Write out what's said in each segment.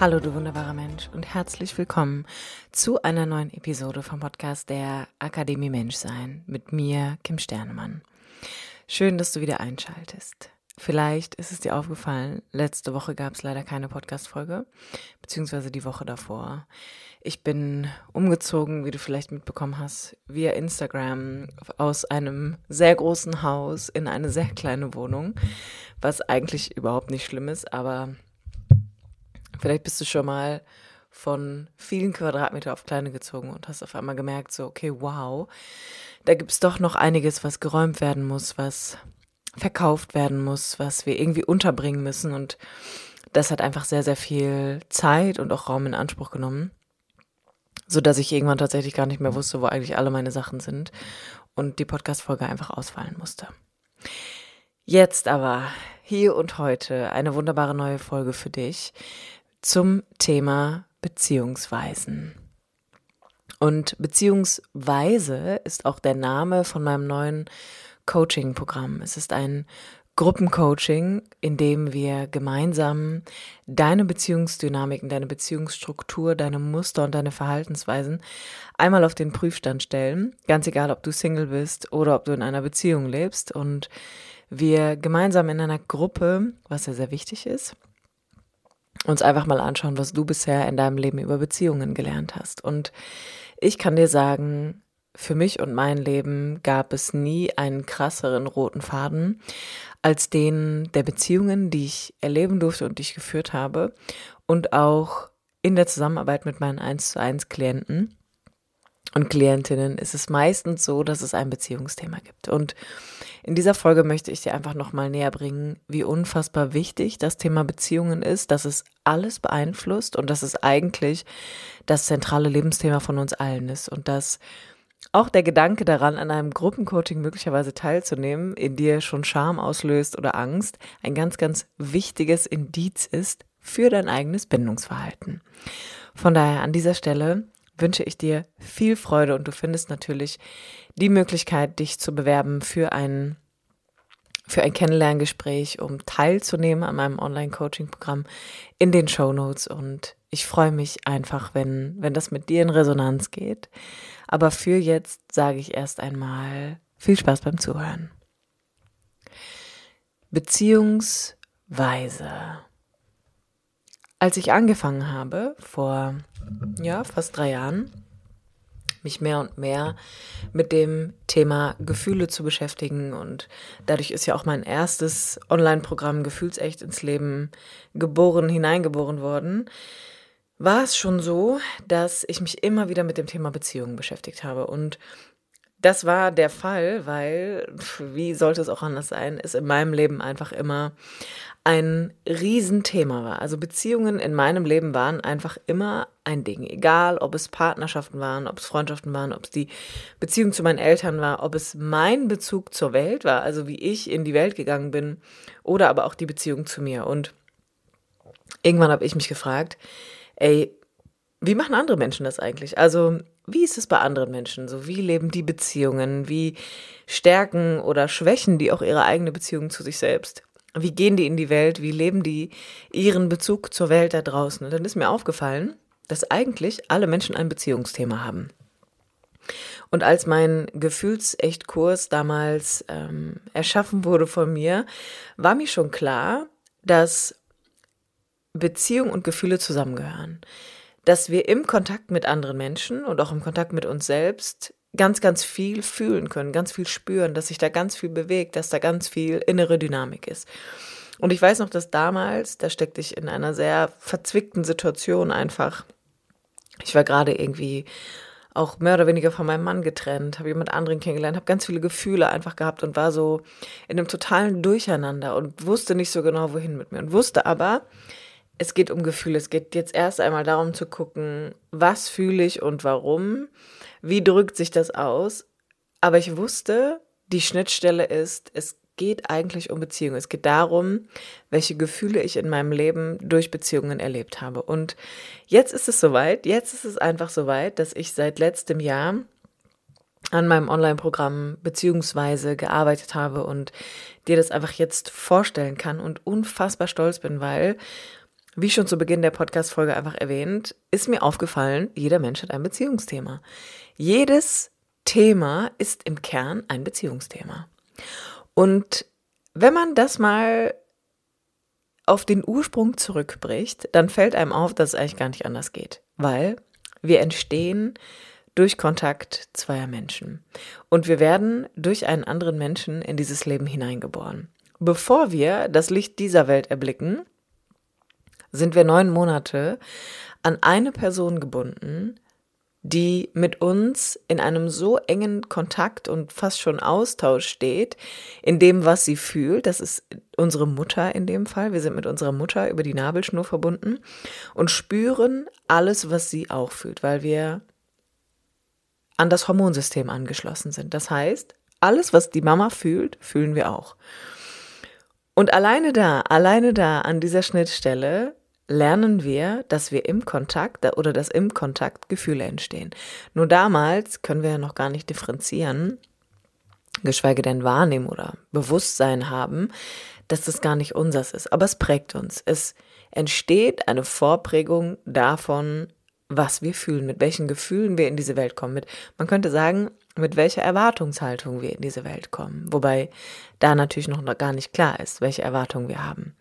Hallo du wunderbarer Mensch und herzlich willkommen zu einer neuen Episode vom Podcast der Akademie Menschsein mit mir, Kim Sternemann. Schön, dass du wieder einschaltest. Vielleicht ist es dir aufgefallen, letzte Woche gab es leider keine Podcast-Folge, beziehungsweise die Woche davor. Ich bin umgezogen, wie du vielleicht mitbekommen hast, via Instagram aus einem sehr großen Haus in eine sehr kleine Wohnung, was eigentlich überhaupt nicht schlimm ist, aber Vielleicht bist du schon mal von vielen Quadratmeter auf kleine gezogen und hast auf einmal gemerkt, so, okay, wow, da gibt es doch noch einiges, was geräumt werden muss, was verkauft werden muss, was wir irgendwie unterbringen müssen. Und das hat einfach sehr, sehr viel Zeit und auch Raum in Anspruch genommen, so dass ich irgendwann tatsächlich gar nicht mehr wusste, wo eigentlich alle meine Sachen sind und die Podcast-Folge einfach ausfallen musste. Jetzt aber, hier und heute, eine wunderbare neue Folge für dich zum Thema Beziehungsweisen. Und Beziehungsweise ist auch der Name von meinem neuen Coaching-Programm. Es ist ein Gruppencoaching, in dem wir gemeinsam deine Beziehungsdynamiken, deine Beziehungsstruktur, deine Muster und deine Verhaltensweisen einmal auf den Prüfstand stellen. Ganz egal, ob du Single bist oder ob du in einer Beziehung lebst. Und wir gemeinsam in einer Gruppe, was ja sehr wichtig ist, uns einfach mal anschauen, was du bisher in deinem Leben über Beziehungen gelernt hast. Und ich kann dir sagen, für mich und mein Leben gab es nie einen krasseren roten Faden als den der Beziehungen, die ich erleben durfte und die ich geführt habe und auch in der Zusammenarbeit mit meinen 1 zu 1 Klienten und Klientinnen ist es meistens so, dass es ein Beziehungsthema gibt. Und in dieser Folge möchte ich dir einfach nochmal näher bringen, wie unfassbar wichtig das Thema Beziehungen ist, dass es alles beeinflusst und dass es eigentlich das zentrale Lebensthema von uns allen ist und dass auch der Gedanke daran, an einem Gruppencoaching möglicherweise teilzunehmen, in dir schon Scham auslöst oder Angst, ein ganz, ganz wichtiges Indiz ist für dein eigenes Bindungsverhalten. Von daher an dieser Stelle wünsche ich dir viel Freude und du findest natürlich die Möglichkeit, dich zu bewerben für ein, für ein Kennenlerngespräch, um teilzunehmen an meinem Online-Coaching-Programm in den Show Notes. Und ich freue mich einfach, wenn, wenn das mit dir in Resonanz geht. Aber für jetzt sage ich erst einmal viel Spaß beim Zuhören. Beziehungsweise. Als ich angefangen habe, vor ja, fast drei Jahren, mich mehr und mehr mit dem Thema Gefühle zu beschäftigen. Und dadurch ist ja auch mein erstes Online-Programm Gefühlsecht ins Leben geboren, hineingeboren worden. War es schon so, dass ich mich immer wieder mit dem Thema Beziehungen beschäftigt habe. Und das war der Fall, weil, wie sollte es auch anders sein, es in meinem Leben einfach immer ein Riesenthema war. Also Beziehungen in meinem Leben waren einfach immer ein Ding. Egal, ob es Partnerschaften waren, ob es Freundschaften waren, ob es die Beziehung zu meinen Eltern war, ob es mein Bezug zur Welt war, also wie ich in die Welt gegangen bin, oder aber auch die Beziehung zu mir. Und irgendwann habe ich mich gefragt, ey, wie machen andere Menschen das eigentlich? Also, wie ist es bei anderen Menschen? So, wie leben die Beziehungen? Wie stärken oder schwächen die auch ihre eigene Beziehung zu sich selbst? Wie gehen die in die Welt? Wie leben die ihren Bezug zur Welt da draußen? Und dann ist mir aufgefallen, dass eigentlich alle Menschen ein Beziehungsthema haben. Und als mein Gefühlsecht-Kurs damals ähm, erschaffen wurde von mir, war mir schon klar, dass Beziehung und Gefühle zusammengehören. Dass wir im Kontakt mit anderen Menschen und auch im Kontakt mit uns selbst ganz, ganz viel fühlen können, ganz viel spüren, dass sich da ganz viel bewegt, dass da ganz viel innere Dynamik ist. Und ich weiß noch, dass damals, da steckte ich in einer sehr verzwickten Situation einfach. Ich war gerade irgendwie auch mehr oder weniger von meinem Mann getrennt, habe jemand anderen kennengelernt, habe ganz viele Gefühle einfach gehabt und war so in einem totalen Durcheinander und wusste nicht so genau, wohin mit mir und wusste aber, es geht um Gefühle. Es geht jetzt erst einmal darum zu gucken, was fühle ich und warum, wie drückt sich das aus. Aber ich wusste, die Schnittstelle ist, es geht eigentlich um Beziehungen. Es geht darum, welche Gefühle ich in meinem Leben durch Beziehungen erlebt habe. Und jetzt ist es soweit, jetzt ist es einfach soweit, dass ich seit letztem Jahr an meinem Online-Programm beziehungsweise gearbeitet habe und dir das einfach jetzt vorstellen kann und unfassbar stolz bin, weil, wie schon zu Beginn der Podcast-Folge einfach erwähnt, ist mir aufgefallen, jeder Mensch hat ein Beziehungsthema. Jedes Thema ist im Kern ein Beziehungsthema. Und wenn man das mal auf den Ursprung zurückbricht, dann fällt einem auf, dass es eigentlich gar nicht anders geht, weil wir entstehen durch Kontakt zweier Menschen und wir werden durch einen anderen Menschen in dieses Leben hineingeboren. Bevor wir das Licht dieser Welt erblicken, sind wir neun Monate an eine Person gebunden, die mit uns in einem so engen Kontakt und fast schon Austausch steht, in dem, was sie fühlt. Das ist unsere Mutter in dem Fall. Wir sind mit unserer Mutter über die Nabelschnur verbunden und spüren alles, was sie auch fühlt, weil wir an das Hormonsystem angeschlossen sind. Das heißt, alles, was die Mama fühlt, fühlen wir auch. Und alleine da, alleine da an dieser Schnittstelle lernen wir, dass wir im Kontakt oder dass im Kontakt Gefühle entstehen. Nur damals können wir ja noch gar nicht differenzieren, geschweige denn wahrnehmen oder Bewusstsein haben, dass das gar nicht unseres ist. Aber es prägt uns. Es entsteht eine Vorprägung davon, was wir fühlen, mit welchen Gefühlen wir in diese Welt kommen. Mit, man könnte sagen, mit welcher Erwartungshaltung wir in diese Welt kommen. Wobei da natürlich noch gar nicht klar ist, welche Erwartungen wir haben.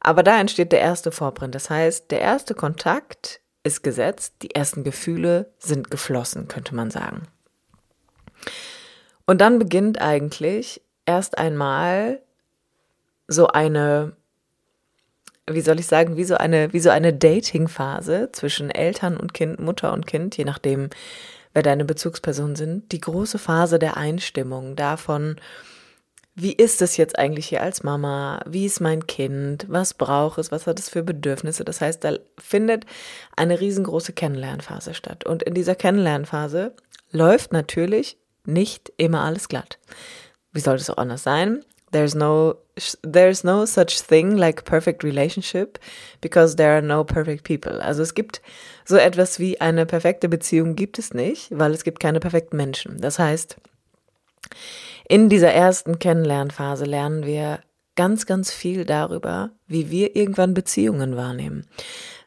Aber da entsteht der erste Vorprint. Das heißt, der erste Kontakt ist gesetzt, die ersten Gefühle sind geflossen, könnte man sagen. Und dann beginnt eigentlich erst einmal so eine, wie soll ich sagen, wie so eine, wie so eine Dating-Phase zwischen Eltern und Kind, Mutter und Kind, je nachdem, wer deine Bezugspersonen sind. Die große Phase der Einstimmung davon, wie ist es jetzt eigentlich hier als Mama? Wie ist mein Kind? Was braucht es? Was hat es für Bedürfnisse? Das heißt, da findet eine riesengroße Kennenlernphase statt. Und in dieser Kennenlernphase läuft natürlich nicht immer alles glatt. Wie sollte es auch anders sein? There's no there's no such thing like perfect relationship because there are no perfect people. Also es gibt so etwas wie eine perfekte Beziehung gibt es nicht, weil es gibt keine perfekten Menschen. Das heißt, in dieser ersten Kennenlernphase lernen wir ganz, ganz viel darüber, wie wir irgendwann Beziehungen wahrnehmen,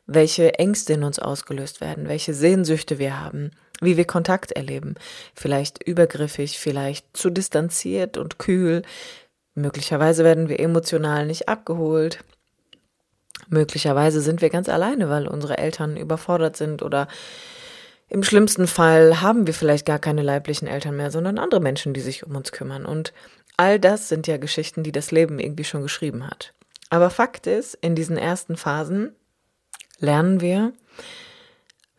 welche Ängste in uns ausgelöst werden, welche Sehnsüchte wir haben, wie wir Kontakt erleben, vielleicht übergriffig, vielleicht zu distanziert und kühl, möglicherweise werden wir emotional nicht abgeholt, möglicherweise sind wir ganz alleine, weil unsere Eltern überfordert sind oder im schlimmsten Fall haben wir vielleicht gar keine leiblichen Eltern mehr, sondern andere Menschen, die sich um uns kümmern. Und all das sind ja Geschichten, die das Leben irgendwie schon geschrieben hat. Aber Fakt ist, in diesen ersten Phasen lernen wir,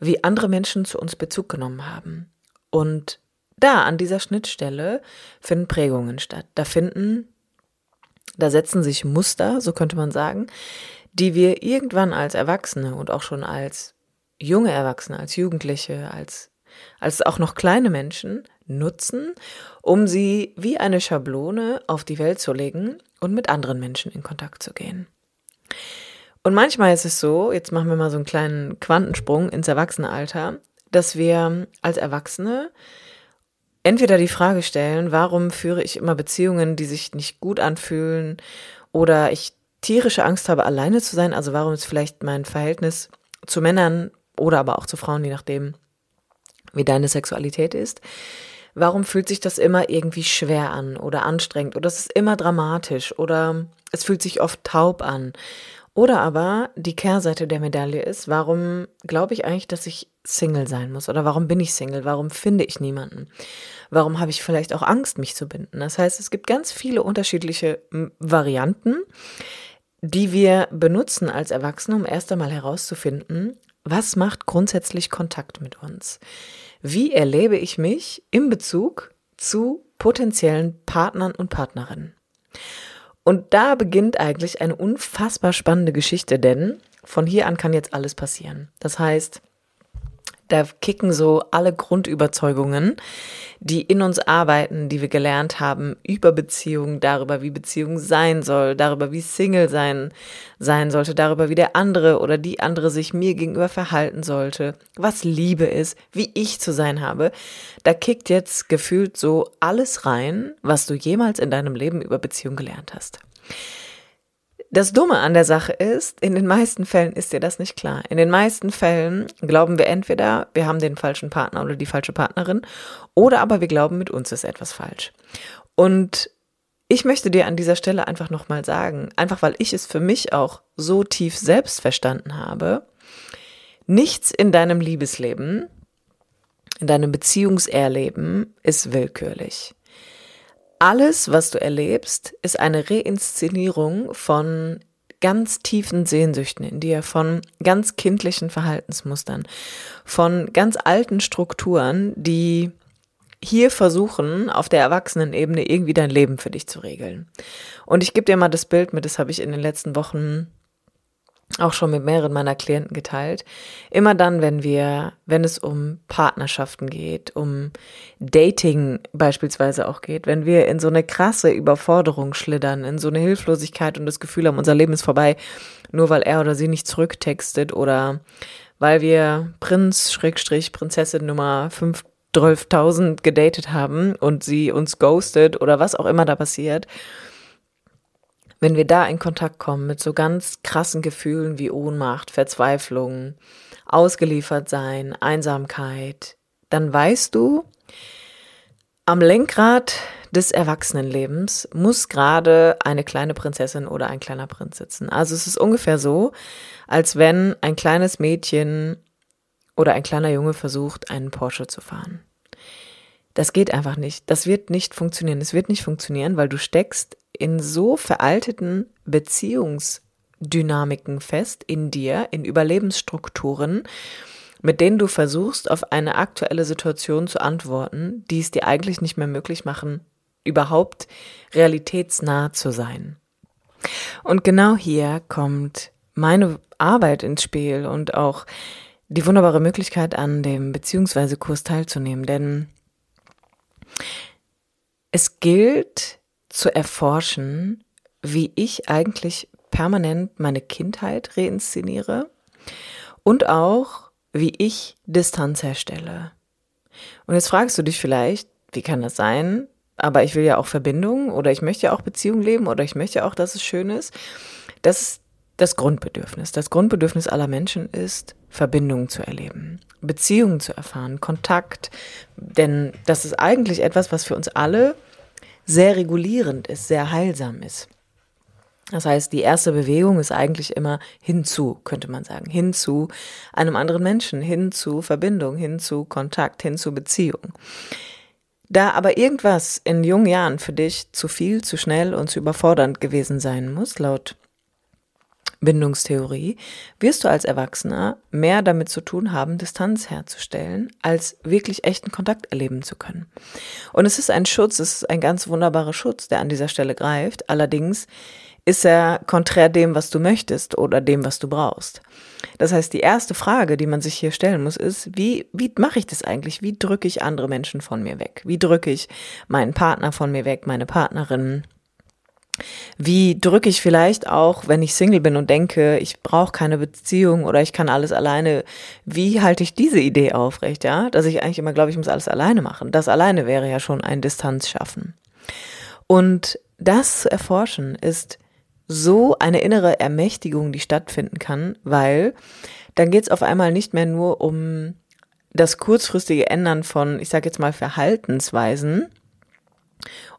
wie andere Menschen zu uns Bezug genommen haben. Und da, an dieser Schnittstelle, finden Prägungen statt. Da finden, da setzen sich Muster, so könnte man sagen, die wir irgendwann als Erwachsene und auch schon als junge Erwachsene, als Jugendliche, als, als auch noch kleine Menschen nutzen, um sie wie eine Schablone auf die Welt zu legen und mit anderen Menschen in Kontakt zu gehen. Und manchmal ist es so, jetzt machen wir mal so einen kleinen Quantensprung ins Erwachsenenalter, dass wir als Erwachsene entweder die Frage stellen, warum führe ich immer Beziehungen, die sich nicht gut anfühlen oder ich tierische Angst habe, alleine zu sein, also warum ist vielleicht mein Verhältnis zu Männern oder aber auch zu Frauen, je nachdem, wie deine Sexualität ist. Warum fühlt sich das immer irgendwie schwer an oder anstrengend oder es ist immer dramatisch oder es fühlt sich oft taub an? Oder aber die Kehrseite der Medaille ist, warum glaube ich eigentlich, dass ich Single sein muss? Oder warum bin ich Single? Warum finde ich niemanden? Warum habe ich vielleicht auch Angst, mich zu binden? Das heißt, es gibt ganz viele unterschiedliche Varianten, die wir benutzen als Erwachsene, um erst einmal herauszufinden, was macht grundsätzlich Kontakt mit uns? Wie erlebe ich mich in Bezug zu potenziellen Partnern und Partnerinnen? Und da beginnt eigentlich eine unfassbar spannende Geschichte, denn von hier an kann jetzt alles passieren. Das heißt, da kicken so alle Grundüberzeugungen, die in uns arbeiten, die wir gelernt haben über Beziehungen, darüber, wie Beziehung sein soll, darüber, wie Single sein sein sollte, darüber, wie der andere oder die andere sich mir gegenüber verhalten sollte, was Liebe ist, wie ich zu sein habe. Da kickt jetzt gefühlt so alles rein, was du jemals in deinem Leben über Beziehung gelernt hast. Das Dumme an der Sache ist, in den meisten Fällen ist dir das nicht klar. In den meisten Fällen glauben wir entweder, wir haben den falschen Partner oder die falsche Partnerin, oder aber wir glauben, mit uns ist etwas falsch. Und ich möchte dir an dieser Stelle einfach nochmal sagen, einfach weil ich es für mich auch so tief selbst verstanden habe, nichts in deinem Liebesleben, in deinem Beziehungserleben ist willkürlich alles, was du erlebst, ist eine Reinszenierung von ganz tiefen Sehnsüchten in dir, von ganz kindlichen Verhaltensmustern, von ganz alten Strukturen, die hier versuchen, auf der Erwachsenenebene irgendwie dein Leben für dich zu regeln. Und ich gebe dir mal das Bild mit, das habe ich in den letzten Wochen auch schon mit mehreren meiner Klienten geteilt. Immer dann, wenn wir, wenn es um Partnerschaften geht, um Dating beispielsweise auch geht, wenn wir in so eine krasse Überforderung schlittern, in so eine Hilflosigkeit und das Gefühl haben, unser Leben ist vorbei, nur weil er oder sie nicht zurücktextet oder weil wir Prinz, Schrägstrich, Prinzessin Nummer 5 12.000 gedatet haben und sie uns ghostet oder was auch immer da passiert wenn wir da in Kontakt kommen mit so ganz krassen Gefühlen wie Ohnmacht, Verzweiflung, ausgeliefert sein, Einsamkeit, dann weißt du, am Lenkrad des Erwachsenenlebens muss gerade eine kleine Prinzessin oder ein kleiner Prinz sitzen. Also es ist ungefähr so, als wenn ein kleines Mädchen oder ein kleiner Junge versucht, einen Porsche zu fahren. Das geht einfach nicht. Das wird nicht funktionieren. Es wird nicht funktionieren, weil du steckst in so veralteten Beziehungsdynamiken fest in dir, in Überlebensstrukturen, mit denen du versuchst, auf eine aktuelle Situation zu antworten, die es dir eigentlich nicht mehr möglich machen, überhaupt realitätsnah zu sein. Und genau hier kommt meine Arbeit ins Spiel und auch die wunderbare Möglichkeit an dem beziehungsweise Kurs teilzunehmen, denn es gilt zu erforschen, wie ich eigentlich permanent meine Kindheit reinszeniere und auch, wie ich Distanz herstelle. Und jetzt fragst du dich vielleicht, wie kann das sein? Aber ich will ja auch Verbindung oder ich möchte ja auch Beziehung leben oder ich möchte auch, dass es schön ist. Das ist das Grundbedürfnis. Das Grundbedürfnis aller Menschen ist, Verbindungen zu erleben, Beziehungen zu erfahren, Kontakt. Denn das ist eigentlich etwas, was für uns alle sehr regulierend ist, sehr heilsam ist. Das heißt, die erste Bewegung ist eigentlich immer hinzu, könnte man sagen, hinzu einem anderen Menschen, hinzu Verbindung, hinzu Kontakt, hinzu Beziehung. Da aber irgendwas in jungen Jahren für dich zu viel, zu schnell und zu überfordernd gewesen sein muss, laut Bindungstheorie, wirst du als Erwachsener mehr damit zu tun haben, Distanz herzustellen, als wirklich echten Kontakt erleben zu können. Und es ist ein Schutz, es ist ein ganz wunderbarer Schutz, der an dieser Stelle greift. Allerdings ist er konträr dem, was du möchtest oder dem, was du brauchst. Das heißt, die erste Frage, die man sich hier stellen muss, ist, wie, wie mache ich das eigentlich? Wie drücke ich andere Menschen von mir weg? Wie drücke ich meinen Partner von mir weg, meine Partnerin? Wie drücke ich vielleicht auch, wenn ich Single bin und denke, ich brauche keine Beziehung oder ich kann alles alleine, wie halte ich diese Idee aufrecht, ja? Dass ich eigentlich immer glaube, ich muss alles alleine machen. Das alleine wäre ja schon ein Distanz schaffen. Und das zu erforschen ist so eine innere Ermächtigung, die stattfinden kann, weil dann geht es auf einmal nicht mehr nur um das kurzfristige Ändern von, ich sage jetzt mal, Verhaltensweisen,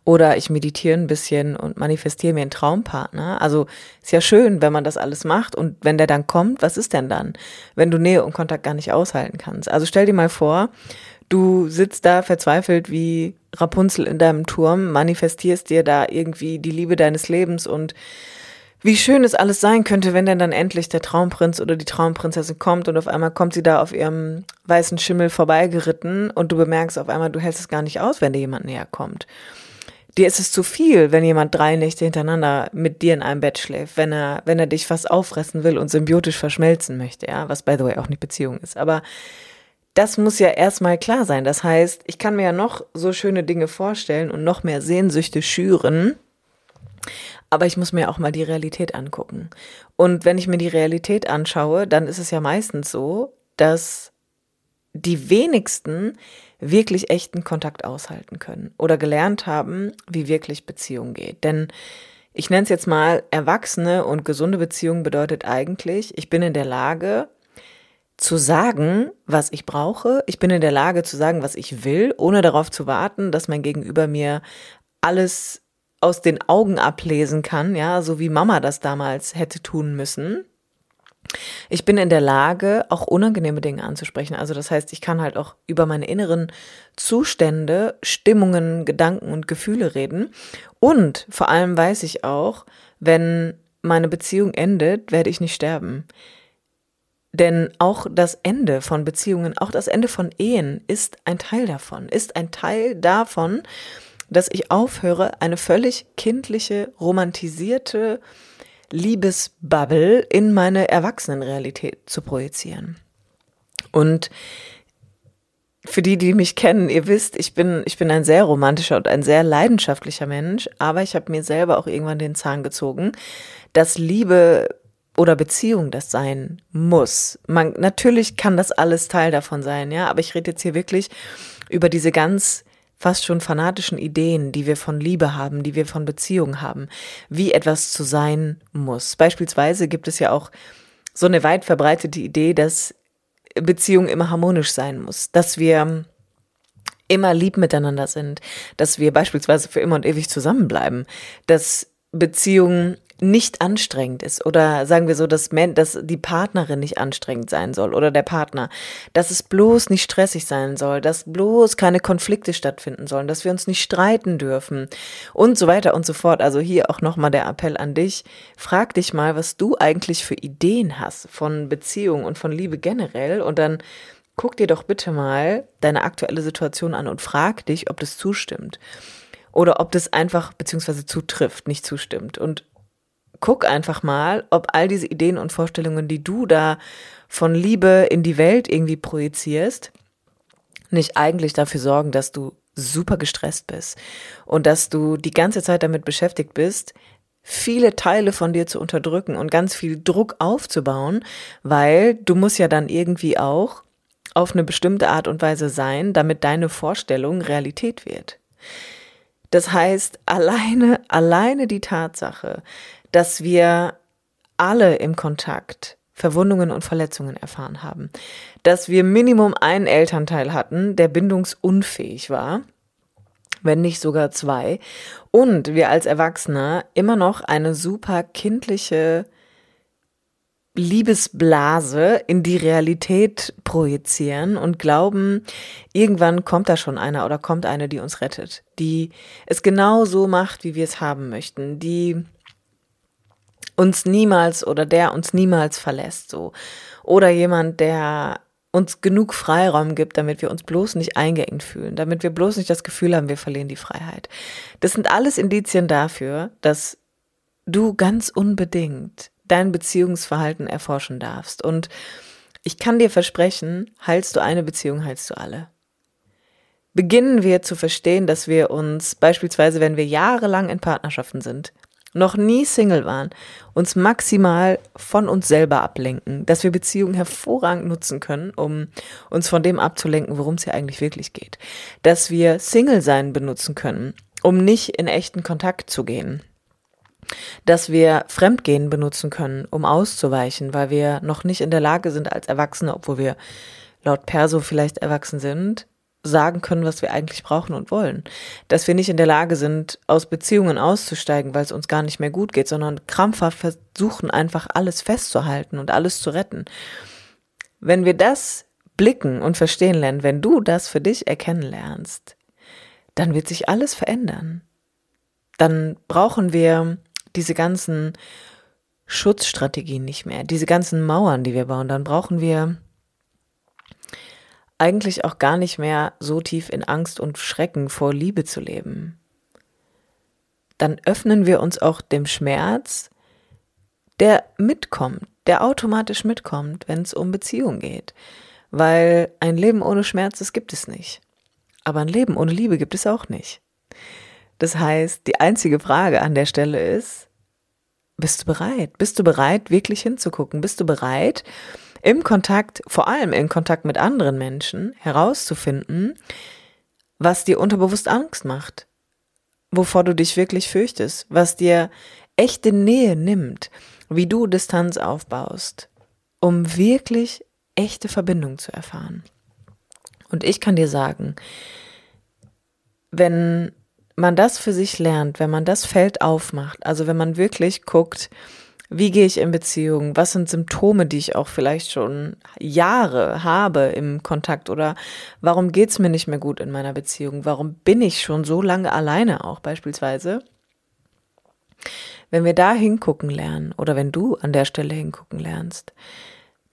oder ich meditiere ein bisschen und manifestiere mir einen Traumpartner. Also ist ja schön, wenn man das alles macht und wenn der dann kommt, was ist denn dann, wenn du Nähe und Kontakt gar nicht aushalten kannst? Also stell dir mal vor, du sitzt da verzweifelt wie Rapunzel in deinem Turm, manifestierst dir da irgendwie die Liebe deines Lebens und wie schön es alles sein könnte, wenn denn dann endlich der Traumprinz oder die Traumprinzessin kommt und auf einmal kommt sie da auf ihrem weißen Schimmel vorbeigeritten und du bemerkst auf einmal, du hältst es gar nicht aus, wenn dir jemand näher kommt. Dir ist es zu viel, wenn jemand drei Nächte hintereinander mit dir in einem Bett schläft, wenn er, wenn er dich fast auffressen will und symbiotisch verschmelzen möchte, ja, was by the way auch nicht Beziehung ist. Aber das muss ja erstmal klar sein. Das heißt, ich kann mir ja noch so schöne Dinge vorstellen und noch mehr Sehnsüchte schüren, aber ich muss mir auch mal die Realität angucken. Und wenn ich mir die Realität anschaue, dann ist es ja meistens so, dass die wenigsten wirklich echten Kontakt aushalten können oder gelernt haben, wie wirklich Beziehung geht. Denn ich nenne es jetzt mal, erwachsene und gesunde Beziehung bedeutet eigentlich, ich bin in der Lage zu sagen, was ich brauche. Ich bin in der Lage zu sagen, was ich will, ohne darauf zu warten, dass mein Gegenüber mir alles aus den Augen ablesen kann, ja, so wie Mama das damals hätte tun müssen. Ich bin in der Lage, auch unangenehme Dinge anzusprechen. Also das heißt, ich kann halt auch über meine inneren Zustände, Stimmungen, Gedanken und Gefühle reden. Und vor allem weiß ich auch, wenn meine Beziehung endet, werde ich nicht sterben. Denn auch das Ende von Beziehungen, auch das Ende von Ehen ist ein Teil davon, ist ein Teil davon, dass ich aufhöre, eine völlig kindliche, romantisierte, Liebesbubble in meine Erwachsenenrealität zu projizieren. Und für die, die mich kennen, ihr wisst, ich bin, ich bin ein sehr romantischer und ein sehr leidenschaftlicher Mensch, aber ich habe mir selber auch irgendwann den Zahn gezogen, dass Liebe oder Beziehung das sein muss. Man, natürlich kann das alles Teil davon sein, ja, aber ich rede jetzt hier wirklich über diese ganz fast schon fanatischen Ideen, die wir von Liebe haben, die wir von Beziehung haben, wie etwas zu sein muss. Beispielsweise gibt es ja auch so eine weit verbreitete Idee, dass Beziehung immer harmonisch sein muss, dass wir immer lieb miteinander sind, dass wir beispielsweise für immer und ewig zusammenbleiben, dass Beziehungen nicht anstrengend ist oder sagen wir so, dass, dass die Partnerin nicht anstrengend sein soll oder der Partner, dass es bloß nicht stressig sein soll, dass bloß keine Konflikte stattfinden sollen, dass wir uns nicht streiten dürfen und so weiter und so fort. Also hier auch nochmal der Appell an dich. Frag dich mal, was du eigentlich für Ideen hast von Beziehung und von Liebe generell und dann guck dir doch bitte mal deine aktuelle Situation an und frag dich, ob das zustimmt oder ob das einfach beziehungsweise zutrifft, nicht zustimmt. Und guck einfach mal, ob all diese Ideen und Vorstellungen, die du da von Liebe in die Welt irgendwie projizierst, nicht eigentlich dafür sorgen, dass du super gestresst bist und dass du die ganze Zeit damit beschäftigt bist, viele Teile von dir zu unterdrücken und ganz viel Druck aufzubauen, weil du musst ja dann irgendwie auch auf eine bestimmte Art und Weise sein, damit deine Vorstellung Realität wird. Das heißt, alleine, alleine die Tatsache, dass wir alle im Kontakt Verwundungen und Verletzungen erfahren haben, dass wir Minimum einen Elternteil hatten, der bindungsunfähig war, wenn nicht sogar zwei, und wir als Erwachsene immer noch eine super kindliche Liebesblase in die Realität projizieren und glauben, irgendwann kommt da schon einer oder kommt eine, die uns rettet, die es genau so macht, wie wir es haben möchten, die uns niemals oder der uns niemals verlässt, so. Oder jemand, der uns genug Freiraum gibt, damit wir uns bloß nicht eingeengt fühlen, damit wir bloß nicht das Gefühl haben, wir verlieren die Freiheit. Das sind alles Indizien dafür, dass du ganz unbedingt dein Beziehungsverhalten erforschen darfst. Und ich kann dir versprechen, heilst du eine Beziehung, heilst du alle. Beginnen wir zu verstehen, dass wir uns beispielsweise, wenn wir jahrelang in Partnerschaften sind, noch nie Single waren, uns maximal von uns selber ablenken, dass wir Beziehungen hervorragend nutzen können, um uns von dem abzulenken, worum es hier eigentlich wirklich geht, dass wir Single sein benutzen können, um nicht in echten Kontakt zu gehen, dass wir Fremdgehen benutzen können, um auszuweichen, weil wir noch nicht in der Lage sind als Erwachsene, obwohl wir laut Perso vielleicht erwachsen sind, sagen können, was wir eigentlich brauchen und wollen. Dass wir nicht in der Lage sind, aus Beziehungen auszusteigen, weil es uns gar nicht mehr gut geht, sondern krampfhaft versuchen, einfach alles festzuhalten und alles zu retten. Wenn wir das blicken und verstehen lernen, wenn du das für dich erkennen lernst, dann wird sich alles verändern. Dann brauchen wir diese ganzen Schutzstrategien nicht mehr, diese ganzen Mauern, die wir bauen, dann brauchen wir eigentlich auch gar nicht mehr so tief in Angst und Schrecken vor Liebe zu leben. Dann öffnen wir uns auch dem Schmerz, der mitkommt, der automatisch mitkommt, wenn es um Beziehung geht. Weil ein Leben ohne Schmerz, das gibt es nicht. Aber ein Leben ohne Liebe gibt es auch nicht. Das heißt, die einzige Frage an der Stelle ist, bist du bereit? Bist du bereit, wirklich hinzugucken? Bist du bereit, im Kontakt, vor allem in Kontakt mit anderen Menschen, herauszufinden, was dir unterbewusst Angst macht, wovor du dich wirklich fürchtest, was dir echte Nähe nimmt, wie du Distanz aufbaust, um wirklich echte Verbindung zu erfahren. Und ich kann dir sagen, wenn man das für sich lernt, wenn man das Feld aufmacht, also wenn man wirklich guckt, wie gehe ich in Beziehung? Was sind Symptome, die ich auch vielleicht schon Jahre habe im Kontakt? Oder warum geht's mir nicht mehr gut in meiner Beziehung? Warum bin ich schon so lange alleine auch beispielsweise? Wenn wir da hingucken lernen oder wenn du an der Stelle hingucken lernst,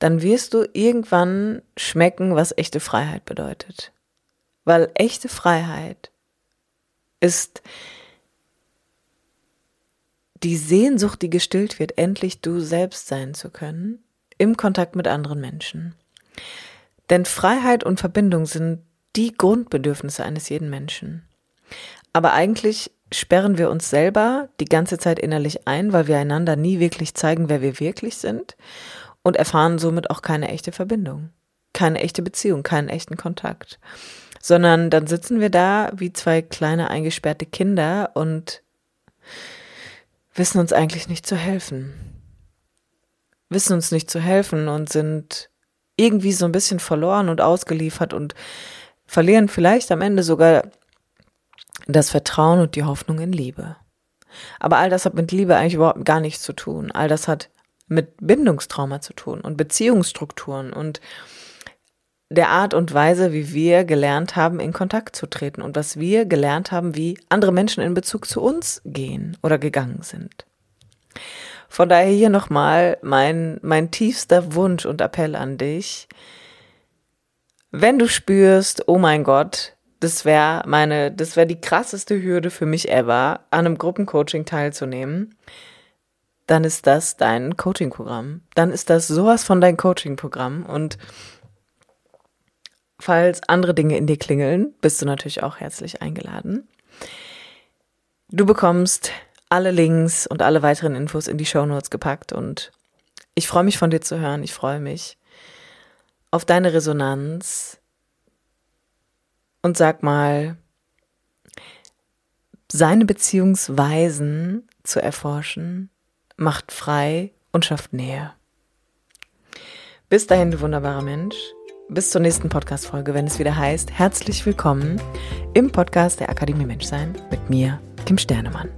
dann wirst du irgendwann schmecken, was echte Freiheit bedeutet. Weil echte Freiheit ist die Sehnsucht, die gestillt wird, endlich du selbst sein zu können, im Kontakt mit anderen Menschen. Denn Freiheit und Verbindung sind die Grundbedürfnisse eines jeden Menschen. Aber eigentlich sperren wir uns selber die ganze Zeit innerlich ein, weil wir einander nie wirklich zeigen, wer wir wirklich sind und erfahren somit auch keine echte Verbindung, keine echte Beziehung, keinen echten Kontakt. Sondern dann sitzen wir da wie zwei kleine eingesperrte Kinder und wissen uns eigentlich nicht zu helfen. Wissen uns nicht zu helfen und sind irgendwie so ein bisschen verloren und ausgeliefert und verlieren vielleicht am Ende sogar das Vertrauen und die Hoffnung in Liebe. Aber all das hat mit Liebe eigentlich überhaupt gar nichts zu tun. All das hat mit Bindungstrauma zu tun und Beziehungsstrukturen und der Art und Weise, wie wir gelernt haben, in Kontakt zu treten und was wir gelernt haben, wie andere Menschen in Bezug zu uns gehen oder gegangen sind. Von daher hier nochmal mein, mein tiefster Wunsch und Appell an dich. Wenn du spürst, oh mein Gott, das wäre meine, das wäre die krasseste Hürde für mich ever, an einem Gruppencoaching teilzunehmen, dann ist das dein Coaching-Programm. Dann ist das sowas von dein Coaching-Programm und Falls andere Dinge in dir klingeln, bist du natürlich auch herzlich eingeladen. Du bekommst alle Links und alle weiteren Infos in die Show Notes gepackt und ich freue mich von dir zu hören. Ich freue mich auf deine Resonanz und sag mal, seine Beziehungsweisen zu erforschen, macht frei und schafft Nähe. Bis dahin, du wunderbarer Mensch bis zur nächsten Podcast-Folge, wenn es wieder heißt, herzlich willkommen im Podcast der Akademie Menschsein mit mir, Kim Sternemann.